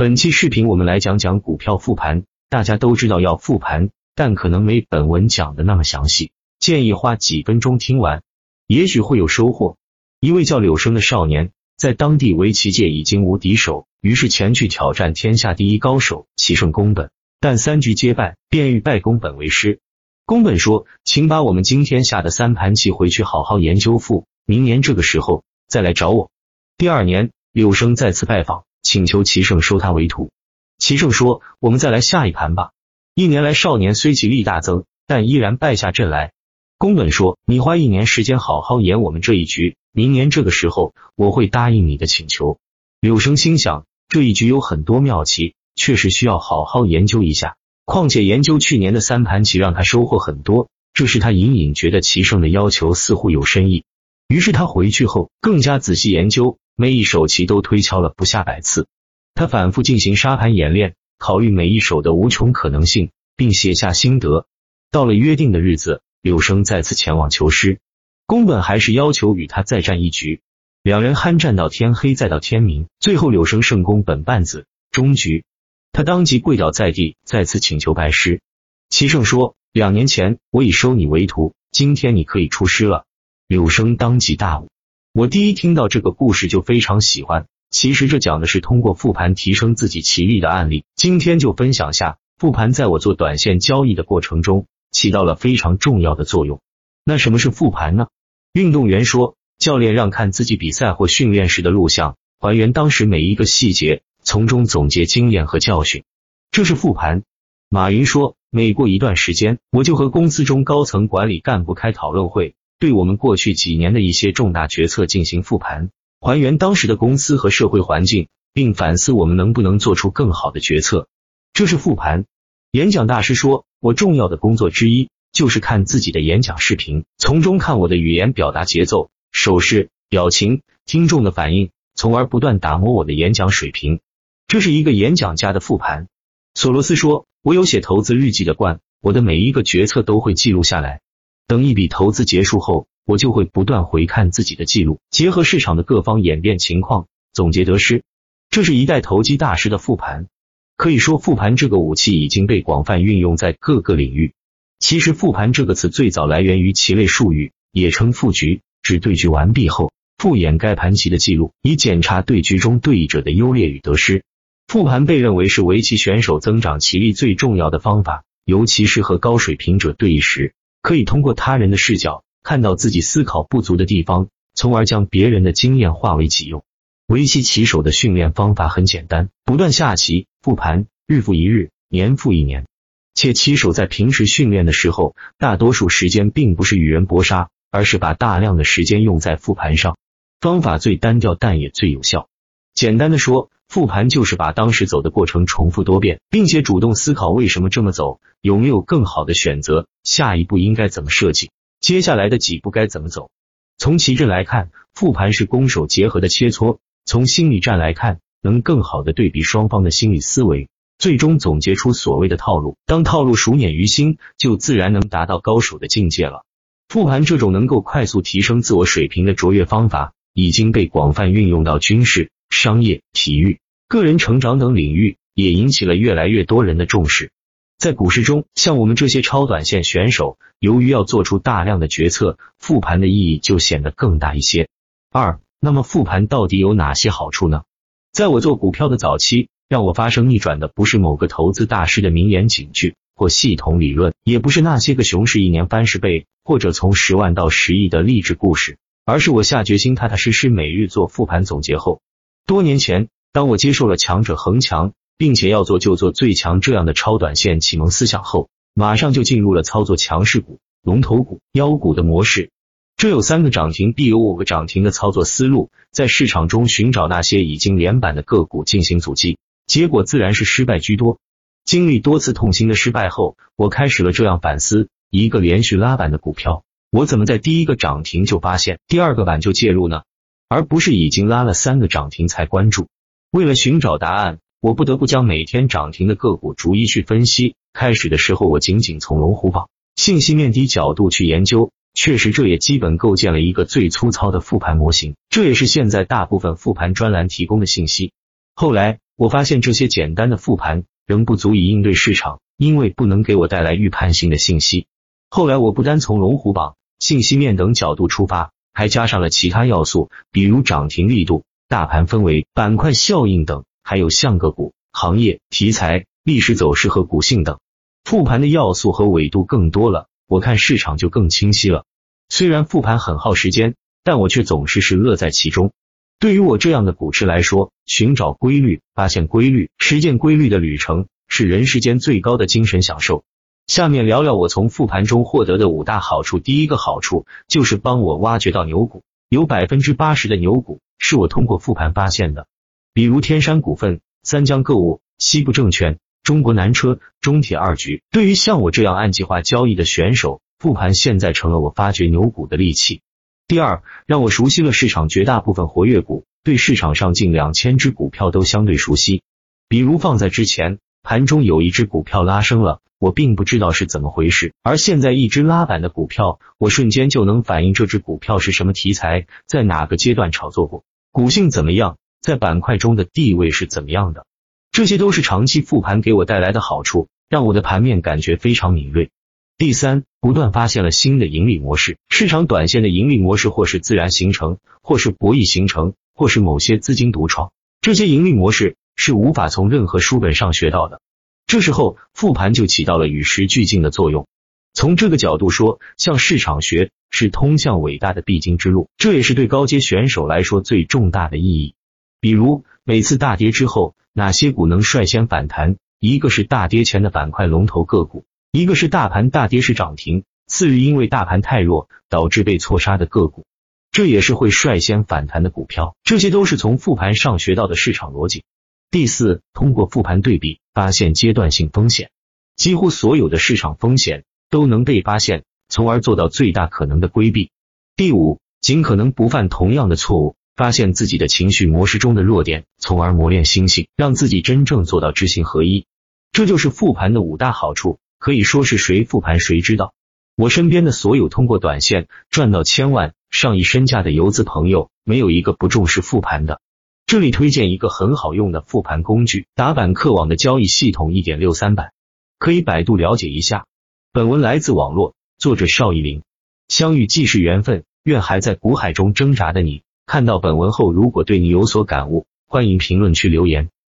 本期视频我们来讲讲股票复盘。大家都知道要复盘，但可能没本文讲的那么详细。建议花几分钟听完，也许会有收获。一位叫柳生的少年，在当地围棋界已经无敌手，于是前去挑战天下第一高手棋圣宫本，但三局皆败，便欲拜宫本为师。宫本说：“请把我们今天下的三盘棋回去好好研究复，明年这个时候再来找我。”第二年，柳生再次拜访。请求齐胜收他为徒。齐胜说：“我们再来下一盘吧。”一年来，少年虽棋力大增，但依然败下阵来。宫本说：“你花一年时间好好演我们这一局，明年这个时候我会答应你的请求。”柳生心想，这一局有很多妙棋，确实需要好好研究一下。况且研究去年的三盘棋让他收获很多，这时他隐隐觉得齐胜的要求似乎有深意。于是他回去后更加仔细研究。每一手棋都推敲了不下百次，他反复进行沙盘演练，考虑每一手的无穷可能性，并写下心得。到了约定的日子，柳生再次前往求师，宫本还是要求与他再战一局。两人酣战到天黑，再到天明，最后柳生胜宫本半子。终局，他当即跪倒在地，再次请求拜师。齐胜说：“两年前我已收你为徒，今天你可以出师了。”柳生当即大悟。我第一听到这个故事就非常喜欢。其实这讲的是通过复盘提升自己棋力的案例。今天就分享下复盘在我做短线交易的过程中起到了非常重要的作用。那什么是复盘呢？运动员说，教练让看自己比赛或训练时的录像，还原当时每一个细节，从中总结经验和教训，这是复盘。马云说，每过一段时间，我就和公司中高层管理干部开讨论会。对我们过去几年的一些重大决策进行复盘，还原当时的公司和社会环境，并反思我们能不能做出更好的决策。这是复盘。演讲大师说，我重要的工作之一就是看自己的演讲视频，从中看我的语言表达节奏、手势、表情、听众的反应，从而不断打磨我的演讲水平。这是一个演讲家的复盘。索罗斯说，我有写投资日记的惯，我的每一个决策都会记录下来。等一笔投资结束后，我就会不断回看自己的记录，结合市场的各方演变情况，总结得失。这是一代投机大师的复盘。可以说，复盘这个武器已经被广泛运用在各个领域。其实，复盘这个词最早来源于棋类术语，也称复局，指对局完毕后复演该盘棋的记录，以检查对局中对弈者的优劣与得失。复盘被认为是围棋选手增长棋力最重要的方法，尤其是和高水平者对弈时。可以通过他人的视角看到自己思考不足的地方，从而将别人的经验化为己用。围棋棋手的训练方法很简单，不断下棋复盘，日复一日，年复一年。且棋手在平时训练的时候，大多数时间并不是与人搏杀，而是把大量的时间用在复盘上。方法最单调，但也最有效。简单的说，复盘就是把当时走的过程重复多遍，并且主动思考为什么这么走，有没有更好的选择，下一步应该怎么设计，接下来的几步该怎么走。从棋阵来看，复盘是攻守结合的切磋；从心理战来看，能更好的对比双方的心理思维，最终总结出所谓的套路。当套路熟稔于心，就自然能达到高手的境界了。复盘这种能够快速提升自我水平的卓越方法，已经被广泛运用到军事。商业、体育、个人成长等领域也引起了越来越多人的重视。在股市中，像我们这些超短线选手，由于要做出大量的决策，复盘的意义就显得更大一些。二，那么复盘到底有哪些好处呢？在我做股票的早期，让我发生逆转的不是某个投资大师的名言警句或系统理论，也不是那些个熊市一年翻十倍或者从十万到十亿的励志故事，而是我下决心踏踏实实每日做复盘总结后。多年前，当我接受了强者恒强，并且要做就做最强这样的超短线启蒙思想后，马上就进入了操作强势股、龙头股、妖股的模式。这有三个涨停必有五个涨停的操作思路，在市场中寻找那些已经连板的个股进行阻击，结果自然是失败居多。经历多次痛心的失败后，我开始了这样反思：一个连续拉板的股票，我怎么在第一个涨停就发现，第二个板就介入呢？而不是已经拉了三个涨停才关注。为了寻找答案，我不得不将每天涨停的个股逐一去分析。开始的时候，我仅仅从龙虎榜信息面低角度去研究，确实这也基本构建了一个最粗糙的复盘模型。这也是现在大部分复盘专栏提供的信息。后来，我发现这些简单的复盘仍不足以应对市场，因为不能给我带来预判性的信息。后来我不单从龙虎榜、信息面等角度出发，还加上了其他要素，比如涨停力度、大盘氛围、板块效应等，还有像个股、行业题材、历史走势和股性等。复盘的要素和维度更多了，我看市场就更清晰了。虽然复盘很耗时间，但我却总是是乐在其中。对于我这样的股痴来说，寻找规律、发现规律、实践规律的旅程，是人世间最高的精神享受。下面聊聊我从复盘中获得的五大好处。第一个好处就是帮我挖掘到牛股，有百分之八十的牛股是我通过复盘发现的，比如天山股份、三江购物、西部证券、中国南车、中铁二局。对于像我这样按计划交易的选手，复盘现在成了我发掘牛股的利器。第二，让我熟悉了市场绝大部分活跃股，对市场上近两千只股票都相对熟悉。比如放在之前，盘中有一只股票拉升了，我并不知道是怎么回事，而现在一只拉板的股票，我瞬间就能反映这只股票是什么题材，在哪个阶段炒作过，股性怎么样，在板块中的地位是怎么样的，这些都是长期复盘给我带来的好处，让我的盘面感觉非常敏锐。第三，不断发现了新的盈利模式。市场短线的盈利模式，或是自然形成，或是博弈形成，或是某些资金独创。这些盈利模式是无法从任何书本上学到的。这时候复盘就起到了与时俱进的作用。从这个角度说，向市场学是通向伟大的必经之路，这也是对高阶选手来说最重大的意义。比如，每次大跌之后，哪些股能率先反弹？一个是大跌前的板块龙头个股。一个是大盘大跌时涨停，次日因为大盘太弱导致被错杀的个股，这也是会率先反弹的股票。这些都是从复盘上学到的市场逻辑。第四，通过复盘对比发现阶段性风险，几乎所有的市场风险都能被发现，从而做到最大可能的规避。第五，尽可能不犯同样的错误，发现自己的情绪模式中的弱点，从而磨练心性，让自己真正做到知行合一。这就是复盘的五大好处。可以说是谁复盘谁知道。我身边的所有通过短线赚到千万、上亿身价的游资朋友，没有一个不重视复盘的。这里推荐一个很好用的复盘工具——打板客网的交易系统一点六三版，可以百度了解一下。本文来自网络，作者邵一林。相遇既是缘分，愿还在股海中挣扎的你，看到本文后，如果对你有所感悟，欢迎评论区留言。